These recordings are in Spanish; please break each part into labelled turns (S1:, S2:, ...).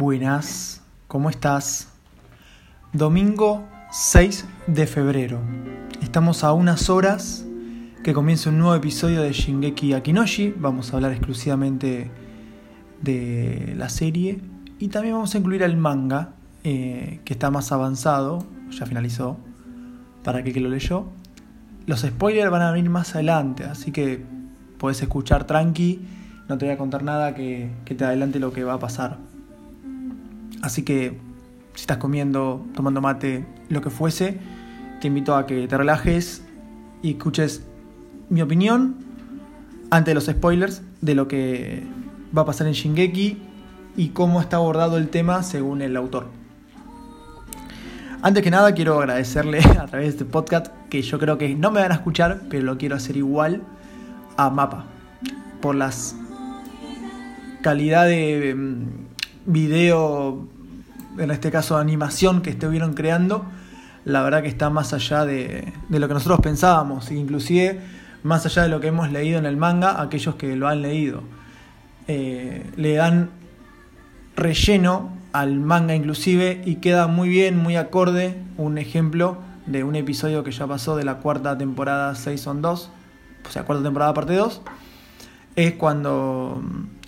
S1: Buenas, ¿cómo estás? Domingo 6 de febrero. Estamos a unas horas que comienza un nuevo episodio de Shingeki Akinoshi. Vamos a hablar exclusivamente de la serie y también vamos a incluir el manga eh, que está más avanzado, ya finalizó, para aquel que lo leyó. Los spoilers van a venir más adelante, así que puedes escuchar tranqui, no te voy a contar nada que, que te adelante lo que va a pasar. Así que si estás comiendo, tomando mate, lo que fuese, te invito a que te relajes y escuches mi opinión ante los spoilers de lo que va a pasar en Shingeki y cómo está abordado el tema según el autor. Antes que nada quiero agradecerle a través de este podcast que yo creo que no me van a escuchar, pero lo quiero hacer igual a Mapa por las calidad de mm, video, en este caso animación que estuvieron creando, la verdad que está más allá de, lo que nosotros pensábamos, inclusive más allá de lo que hemos leído en el manga, aquellos que lo han leído. Eh, le dan relleno al manga inclusive y queda muy bien, muy acorde, un ejemplo de un episodio que ya pasó de la cuarta temporada 6 on 2, o sea, cuarta temporada parte 2, es cuando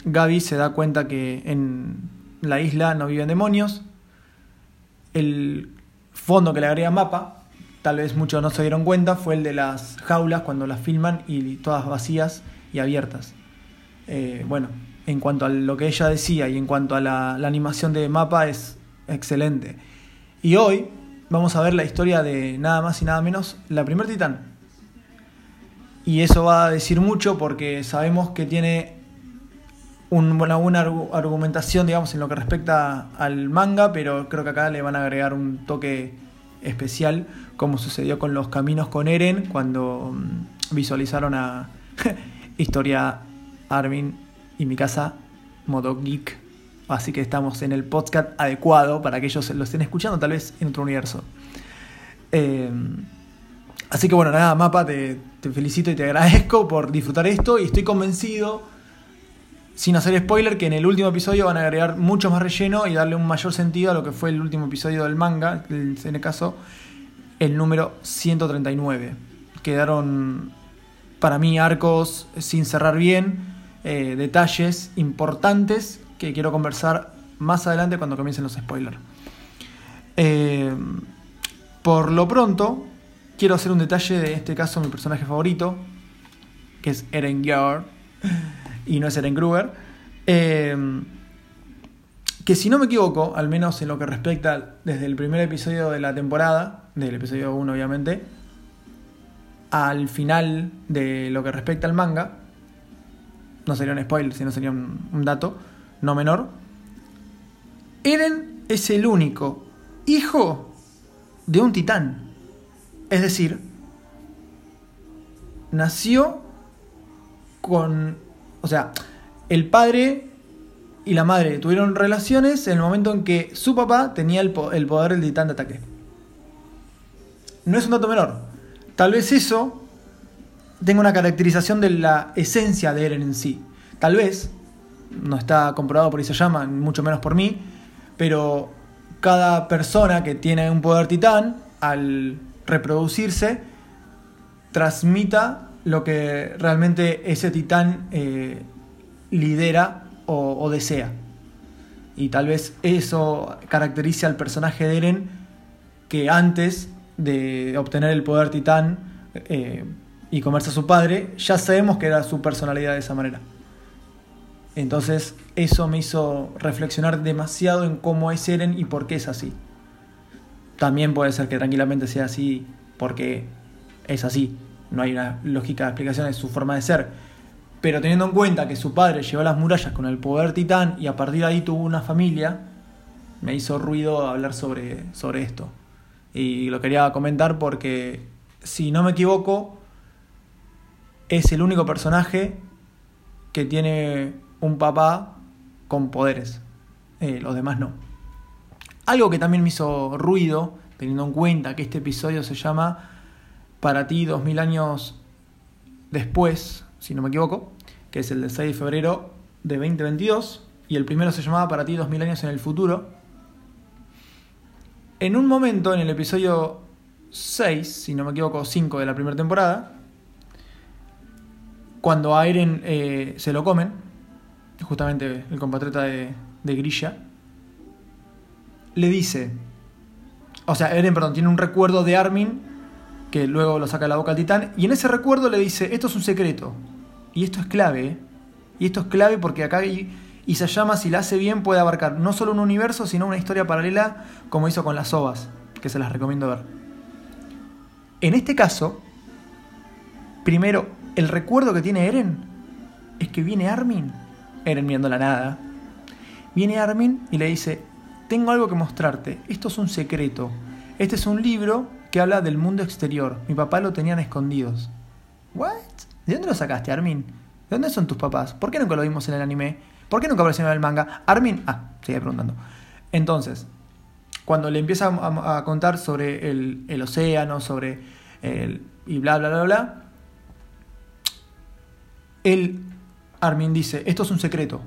S1: Gaby se da cuenta que en la isla no viven demonios, el fondo que le agrega mapa, tal vez muchos no se dieron cuenta, fue el de las jaulas cuando las filman y todas vacías y abiertas. Eh, bueno, en cuanto a lo que ella decía y en cuanto a la, la, animación de mapa es excelente. Y hoy vamos a ver la historia de nada más y nada menos la primer titán. Y eso va a decir mucho porque sabemos que tiene una buena argumentación, digamos, en lo que respecta al manga, pero creo que acá le van a agregar un toque especial, como sucedió con los caminos con Eren, cuando visualizaron a Historia Armin y mi casa Modo Geek. Así que estamos en el podcast adecuado para que ellos lo estén escuchando, tal vez en otro universo. Eh, así que bueno, nada, Mapa, te, te felicito y te agradezco por disfrutar esto y estoy convencido sin hacer spoiler, que en el último episodio van a agregar mucho más relleno y darle un mayor sentido a lo que fue el último episodio del manga, en el caso el número 139. Quedaron para mí arcos sin cerrar bien, eh, detalles importantes que quiero conversar más adelante cuando comiencen los spoilers. Eh, por lo pronto, quiero hacer un detalle de este caso, mi personaje favorito, que es Eren Gear y no es Eren Kruger. Eh, que si no me equivoco, al menos en lo que respecta desde el primer episodio de la temporada, del episodio 1 obviamente, al final de lo que respecta al manga, no sería un spoiler, sino sería un, un dato no menor, Eren es el único hijo de un titán. Es decir, nació con o sea, el padre y la madre tuvieron relaciones en el momento en que su papá tenía el, poder del titán de ataque. No es un dato menor. Tal vez eso tenga una caracterización de la esencia de Eren en sí. Tal vez, no está comprobado por llama, mucho menos por mí, pero cada persona que tiene un poder titán, al reproducirse, transmita lo que realmente ese titán eh, lidera o, desea. Y tal vez eso caracterice al personaje de Eren que antes de obtener el poder titán eh, y comerse a su padre, ya sabemos que era su personalidad de esa manera. Entonces eso me hizo reflexionar demasiado en cómo es Eren y por qué es así. También puede ser que tranquilamente sea así porque es así, no hay una lógica de explicación de su forma de ser. Pero teniendo en cuenta que su padre llegó a las murallas con el poder titán y a partir de ahí tuvo una familia, me hizo ruido hablar sobre, sobre esto. Y lo quería comentar porque, si no me equivoco, es el único personaje que tiene un papá con poderes. Eh, los demás no. Algo que también me hizo ruido, teniendo en cuenta que este episodio se llama para ti dos mil años después, si no me equivoco, que es el de 6 de febrero de 2022, y el primero se llamaba Para ti 2000 años en el futuro. En un momento, en el episodio 6, si no me equivoco, 5 de la primera temporada, cuando a Eren eh, se lo comen, justamente el compatriota de, de le dice, o sea, Eren, perdón, tiene un recuerdo de Armin que luego lo saca la boca al titán, y en ese recuerdo le dice, esto es un secreto, y esto es clave, y esto es clave porque acá Isayama, si la hace bien, puede abarcar no solo un universo, sino una historia paralela, como hizo con las ovas, que se las recomiendo ver. En este caso, primero, el recuerdo que tiene Eren es que viene Armin, Eren viendo la nada, viene Armin y le dice, tengo algo que mostrarte, esto es un secreto, este es un libro que habla del mundo exterior, mi papá lo tenían escondidos. ¿What? ¿De dónde lo sacaste, Armin? ¿De dónde son tus papás? ¿Por qué nunca lo vimos en el anime? ¿Por qué nunca apareció en el manga? Armin, ah, sigue preguntando. Entonces, cuando le empieza a, contar sobre el, el, océano, sobre el... y bla, bla, bla, bla, él, Armin dice, esto es un secreto,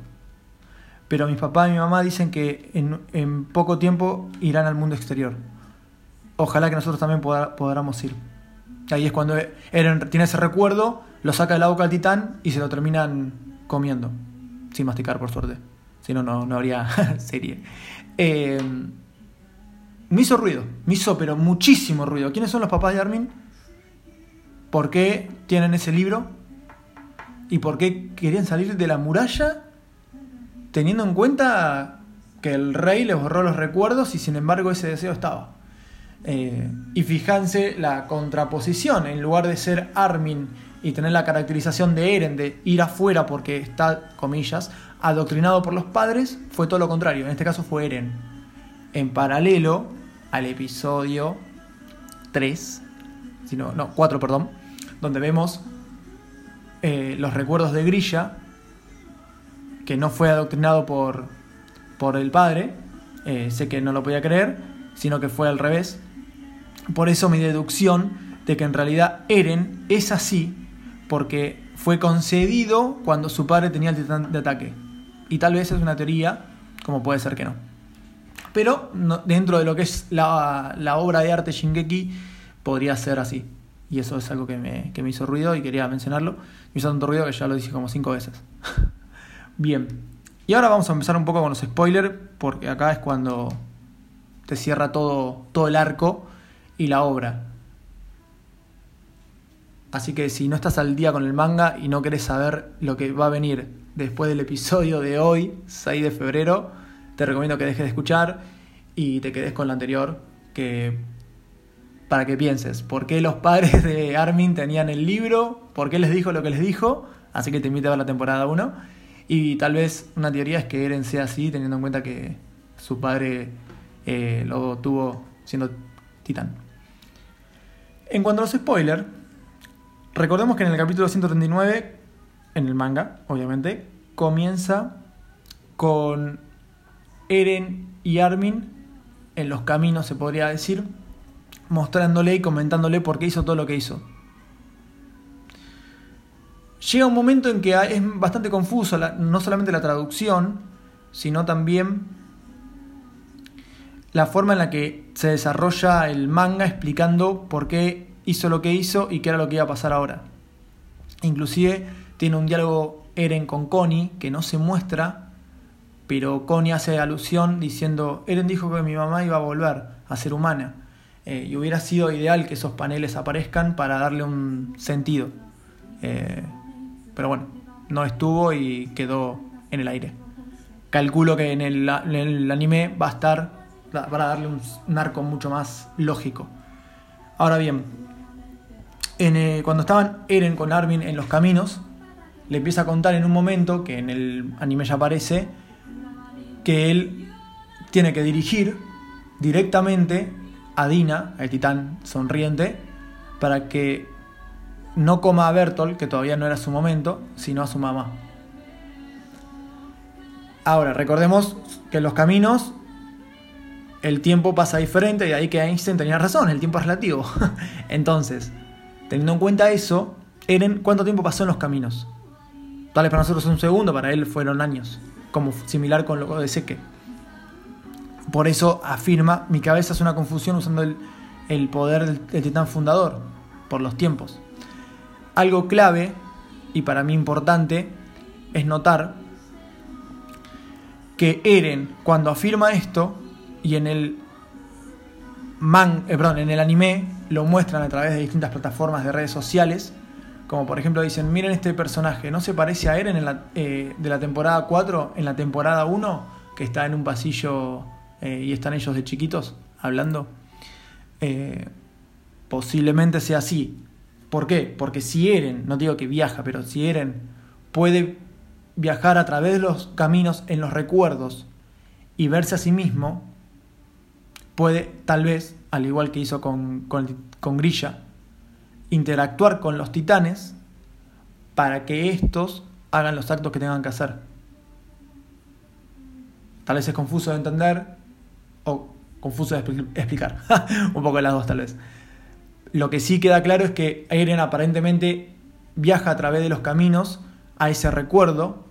S1: pero mis papás y mi mamá dicen que en, en poco tiempo irán al mundo exterior. Ojalá que nosotros también podamos ir. Ahí es cuando tiene ese recuerdo, lo saca de la boca al titán y se lo terminan comiendo. Sin masticar, por suerte. Si no, no, habría serie. Eh, me hizo ruido, me hizo pero muchísimo ruido. ¿Quiénes son los papás de Armin? ¿Por qué tienen ese libro? ¿Y por qué querían salir de la muralla teniendo en cuenta que el rey les borró los recuerdos y sin embargo ese deseo estaba? Eh, y fíjense la contraposición, en lugar de ser Armin y tener la caracterización de Eren de ir afuera porque está, comillas, adoctrinado por los padres, fue todo lo contrario, en este caso fue Eren. En paralelo al episodio 3, sino, no, 4, perdón, donde vemos eh, los recuerdos de Grilla, que no fue adoctrinado por, por el padre, eh, sé que no lo podía creer, sino que fue al revés, por eso mi deducción de que en realidad Eren es así porque fue concedido cuando su padre tenía el titán de ataque. Y tal vez es una teoría, como puede ser que no. Pero dentro de lo que es la, obra de arte Shingeki, podría ser así. Y eso es algo que me, que me hizo ruido y quería mencionarlo. Me hizo tanto ruido que ya lo dije como cinco veces. Bien. Y ahora vamos a empezar un poco con los spoilers, porque acá es cuando te cierra todo, todo el arco y la obra. Así que si no estás al día con el manga y no querés saber lo que va a venir después del episodio de hoy, 6 de febrero, te recomiendo que dejes de escuchar y te quedes con la anterior, que para que pienses por qué los padres de Armin tenían el libro, por qué les dijo lo que les dijo, así que te invito a ver la temporada 1. Y tal vez una teoría es que Eren sea así, teniendo en cuenta que su padre eh, lo tuvo siendo titán. En cuanto a los spoilers, recordemos que en el capítulo 139, en el manga, obviamente, comienza con Eren y Armin en los caminos, se podría decir, mostrándole y comentándole por qué hizo todo lo que hizo. Llega un momento en que es bastante confuso, no solamente la traducción, sino también la forma en la que se desarrolla el manga explicando por qué hizo lo que hizo y qué era lo que iba a pasar ahora. Inclusive tiene un diálogo Eren con Connie que no se muestra, pero Connie hace alusión diciendo, Eren dijo que mi mamá iba a volver a ser humana. Eh, y hubiera sido ideal que esos paneles aparezcan para darle un sentido. Eh, pero bueno, no estuvo y quedó en el aire. Calculo que en el, en el anime va a estar para darle un, arco mucho más lógico. Ahora bien, eh, cuando estaban Eren con Armin en los caminos, le empieza a contar en un momento, que en el anime ya aparece, que él tiene que dirigir directamente a Dina, el titán sonriente, para que no coma a Bertolt, que todavía no era su momento, sino a su mamá. Ahora, recordemos que los caminos el tiempo pasa diferente y ahí que Einstein tenía razón, el tiempo es relativo. Entonces, teniendo en cuenta eso, Eren, ¿cuánto tiempo pasó en los caminos? Tal vez para nosotros un segundo, para él fueron años. como similar con lo de Seque. Por eso afirma, mi cabeza es una confusión usando el, poder del, del titán fundador, por los tiempos. Algo clave, y para mí importante, es notar que Eren, cuando afirma esto, y en el man, eh, perdón, en el anime lo muestran a través de distintas plataformas de redes sociales, como por ejemplo dicen, miren este personaje, ¿no se parece a Eren eh, de la temporada 4 en la temporada 1? Que está en un pasillo eh, y están ellos de chiquitos hablando. posiblemente sea así. ¿Por qué? Porque si Eren, no digo que viaja, pero si Eren puede viajar a través de los caminos en los recuerdos y verse a sí mismo, puede tal vez, al igual que hizo con, con, Grilla, interactuar con los titanes para que estos hagan los actos que tengan que hacer. Tal vez es confuso de entender o confuso de explicar. Un poco las dos tal vez. Lo que sí queda claro es que Eren aparentemente viaja a través de los caminos a ese recuerdo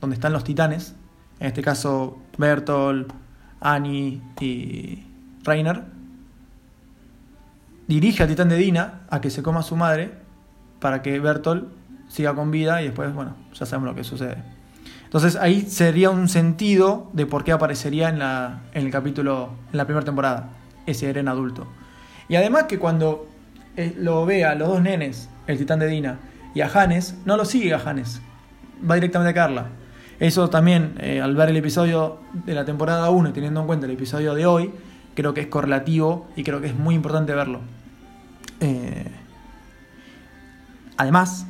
S1: donde están los titanes, en este caso Bertolt, Annie y Reiner, dirige al titán de Dina a que se coma a su madre para que Bertolt siga con vida y después, bueno, ya sabemos lo que sucede. Entonces ahí sería un sentido de por qué aparecería en, la, en el capítulo, en la primera temporada, ese Eren adulto. Y además que cuando eh, lo vea los dos nenes, el titán de Dina, y a Hannes, no lo sigue a Hannes, va directamente a Carla. Eso también, eh, al ver el episodio de la temporada 1 y teniendo en cuenta el episodio de hoy, creo que es correlativo y creo que es muy importante verlo. Eh, además,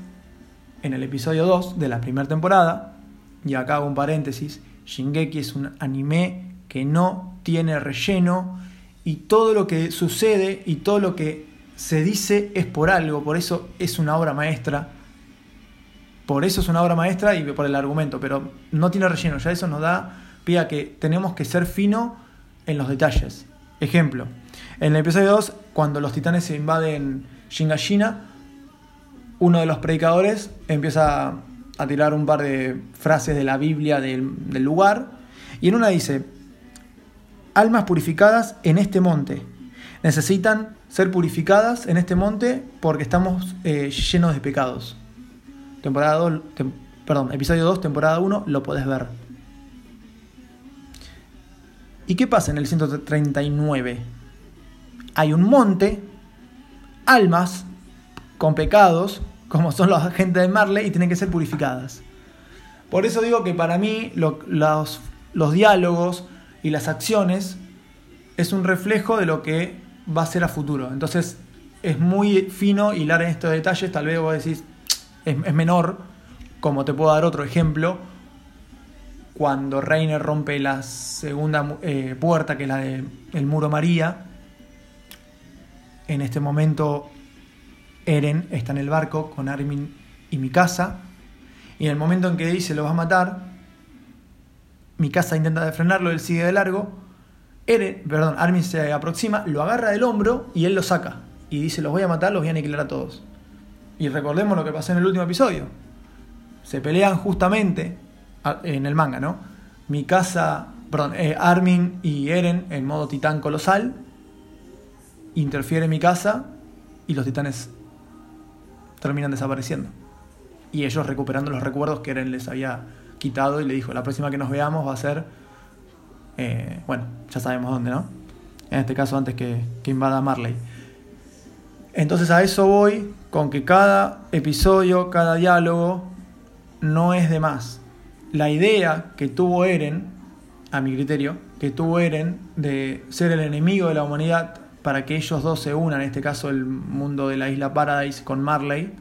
S1: en el episodio 2 de la primera temporada, y acá hago un paréntesis, Shingeki es un anime que no tiene relleno y todo lo que sucede y todo lo que se dice es por algo, por eso es una obra maestra por eso es una obra maestra y por el argumento, pero no tiene relleno. Ya eso nos da pie a que tenemos que ser fino en los detalles. Ejemplo, en el episodio 2, cuando los titanes se invaden Shingashina, uno de los predicadores empieza a tirar un par de frases de la Biblia del, lugar, y en una dice, almas purificadas en este monte. Necesitan ser purificadas en este monte porque estamos eh, llenos de pecados temporada 2, perdón, episodio 2, temporada 1, lo podés ver. ¿Y qué pasa en el 139? Hay un monte, almas con pecados, como son los agentes de Marley, y tienen que ser purificadas. Por eso digo que para mí los, los diálogos y las acciones es un reflejo de lo que va a ser a futuro. Entonces es muy fino hilar en estos detalles, tal vez vos decís, es, menor, como te puedo dar otro ejemplo, cuando Reiner rompe la segunda eh, puerta, que es la del muro María, en este momento Eren está en el barco con Armin y Mikasa, y en el momento en que dice lo vas a matar, Mikasa intenta frenarlo, él sigue de largo, Eren, perdón, Armin se aproxima, lo agarra del hombro y él lo saca, y dice los voy a matar, los voy a aniquilar a todos. Y recordemos lo que pasó en el último episodio. Se pelean justamente en el manga, ¿no? Mi casa, perdón, eh, Armin y Eren en modo titán colosal. Interfiere mi casa y los titanes terminan desapareciendo. Y ellos recuperando los recuerdos que Eren les había quitado y le dijo, la próxima que nos veamos va a ser, eh, bueno, ya sabemos dónde, ¿no? En este caso antes que, que invada Marley. Entonces a eso voy con que cada episodio, cada diálogo no es de más. La idea que tuvo Eren, a mi criterio, que tuvo Eren de ser el enemigo de la humanidad para que ellos dos se unan, en este caso el mundo de la isla Paradise con Marley,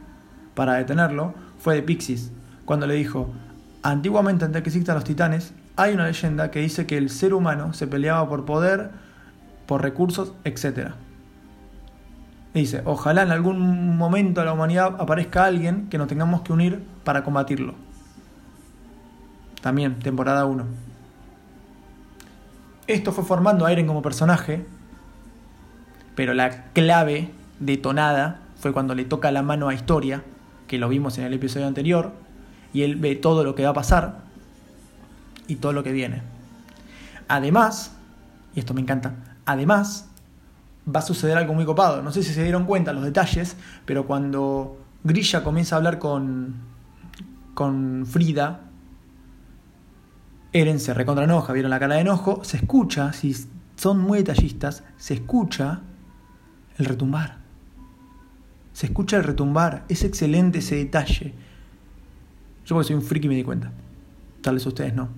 S1: para detenerlo, fue de Pixis, cuando le dijo, antiguamente antes que existan los titanes, hay una leyenda que dice que el ser humano se peleaba por poder, por recursos, etc dice, ojalá en algún momento de la humanidad aparezca alguien que nos tengamos que unir para combatirlo. También, temporada 1. Esto fue formando a Eren como personaje, pero la clave detonada fue cuando le toca la mano a Historia, que lo vimos en el episodio anterior, y él ve todo lo que va a pasar. y todo lo que viene. Además, y esto me encanta, además va a suceder algo muy copado. No sé si se dieron cuenta los detalles, pero cuando Grilla comienza a hablar con, con Frida, Eren se recontra enoja, vieron la cara de enojo, se escucha, si son muy detallistas, se escucha el retumbar. Se escucha el retumbar, es excelente ese detalle. Yo porque soy un friki me di cuenta. Tal vez ustedes no.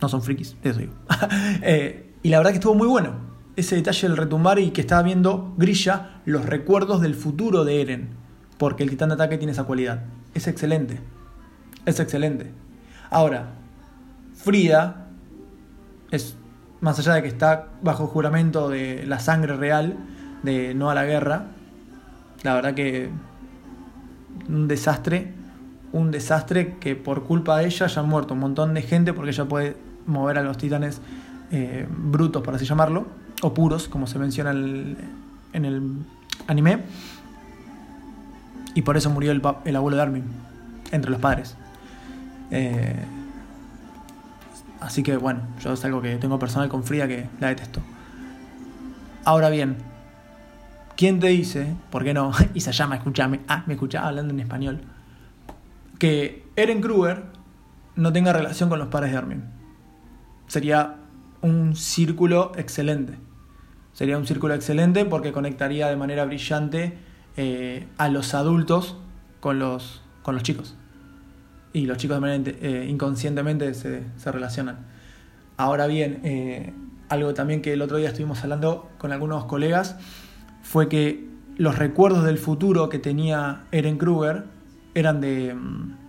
S1: No son frikis, eso digo. Eh, y la verdad que estuvo muy bueno. Ese detalle del retumbar y que estaba viendo Grilla los recuerdos del futuro de Eren. Porque el titán de ataque tiene esa cualidad. Es excelente. Es excelente. Ahora, Frida es, más allá de que está bajo juramento de la sangre real, de no a la guerra, la verdad que un desastre, un desastre que por culpa de ella ya han muerto un montón de gente porque ella puede mover a los titanes eh, brutos, por así llamarlo, o puros, como se menciona en el anime. Y por eso murió el, el abuelo de Armin, entre los padres. Eh, así que bueno, yo es algo que tengo personal con Frida que la detesto. Ahora bien, ¿quién te dice, por qué no? y se llama, escúchame, ah, me escuchaba hablando en español, que Eren Kruger no tenga relación con los padres de Armin? Sería un círculo excelente. Sería un círculo excelente porque conectaría de manera brillante eh, a los adultos con los, con los chicos. Y los chicos de manera eh, inconscientemente se, se, relacionan. Ahora bien, eh, algo también que el otro día estuvimos hablando con algunos colegas fue que los recuerdos del futuro que tenía Eren Kruger eran de,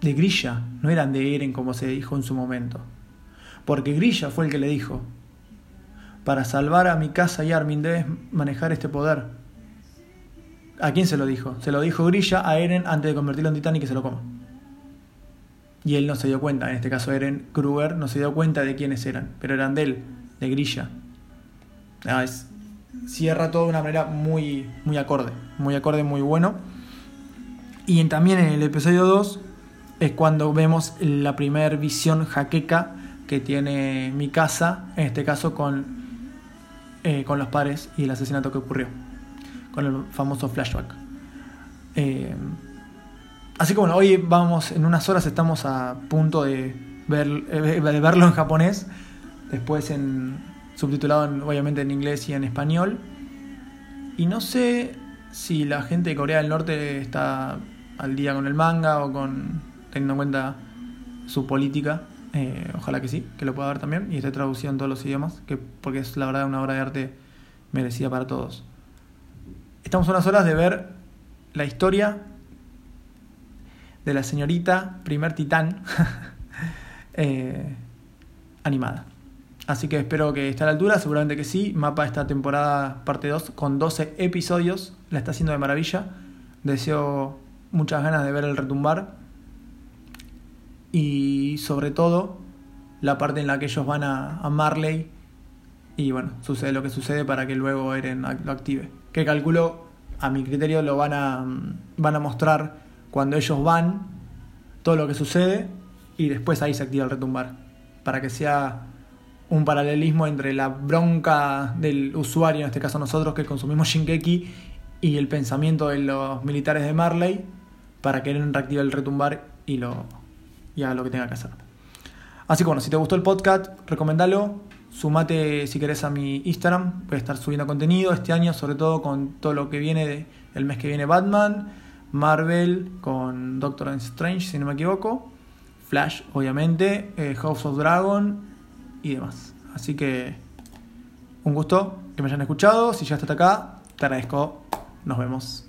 S1: de Grilla, no eran de Eren como se dijo en su momento. Porque Grilla fue el que le dijo, para salvar a mi casa y Armin debes manejar este poder. ¿A quién se lo dijo? Se lo dijo Grilla a Eren antes de convertirlo en titán y que se lo coma. Y él no se dio cuenta, en este caso Eren Kruger no se dio cuenta de quiénes eran, pero eran de él, de Grilla. Ah, cierra todo de una manera muy, muy acorde, muy acorde, muy bueno. Y también en el episodio 2 es cuando vemos la primera visión jaqueca que tiene mi casa, en este caso con, eh, con los pares y el asesinato que ocurrió con el famoso flashback. Eh, así que bueno, hoy vamos, en unas horas estamos a punto de, ver, eh, de verlo en japonés, después en subtitulado obviamente en inglés y en español. Y no sé si la gente de Corea del Norte está al día con el manga o con teniendo en cuenta su política. Eh, ojalá que sí, que lo pueda ver también y esté traducido en todos los idiomas, que, porque es la verdad una obra de arte merecida para todos. Estamos unas horas de ver la historia de la señorita primer titán eh, animada. Así que espero que esté a la altura, seguramente que sí. Mapa esta temporada parte 2 con 12 episodios, la está haciendo de maravilla. Deseo muchas ganas de ver el retumbar. Y sobre todo la parte en la que ellos van a, Marley y bueno, sucede lo que sucede para que luego Eren lo active. Que calculo, a mi criterio, lo van a, van a mostrar cuando ellos van, todo lo que sucede, y después ahí se activa el retumbar, para que sea un paralelismo entre la bronca del usuario, en este caso nosotros que consumimos Shinkeki, y el pensamiento de los militares de Marley, para que él reactive el retumbar y, lo, y haga lo que tenga que hacer. Así que bueno, si te gustó el podcast, recomendalo, Sumate si querés a mi Instagram, voy a estar subiendo contenido este año, sobre todo con todo lo que viene el mes que viene Batman, Marvel con Doctor Strange, si no me equivoco, Flash, obviamente, eh, House of Dragon y demás. Así que un gusto que me hayan escuchado. Si ya hasta acá, te agradezco. Nos vemos.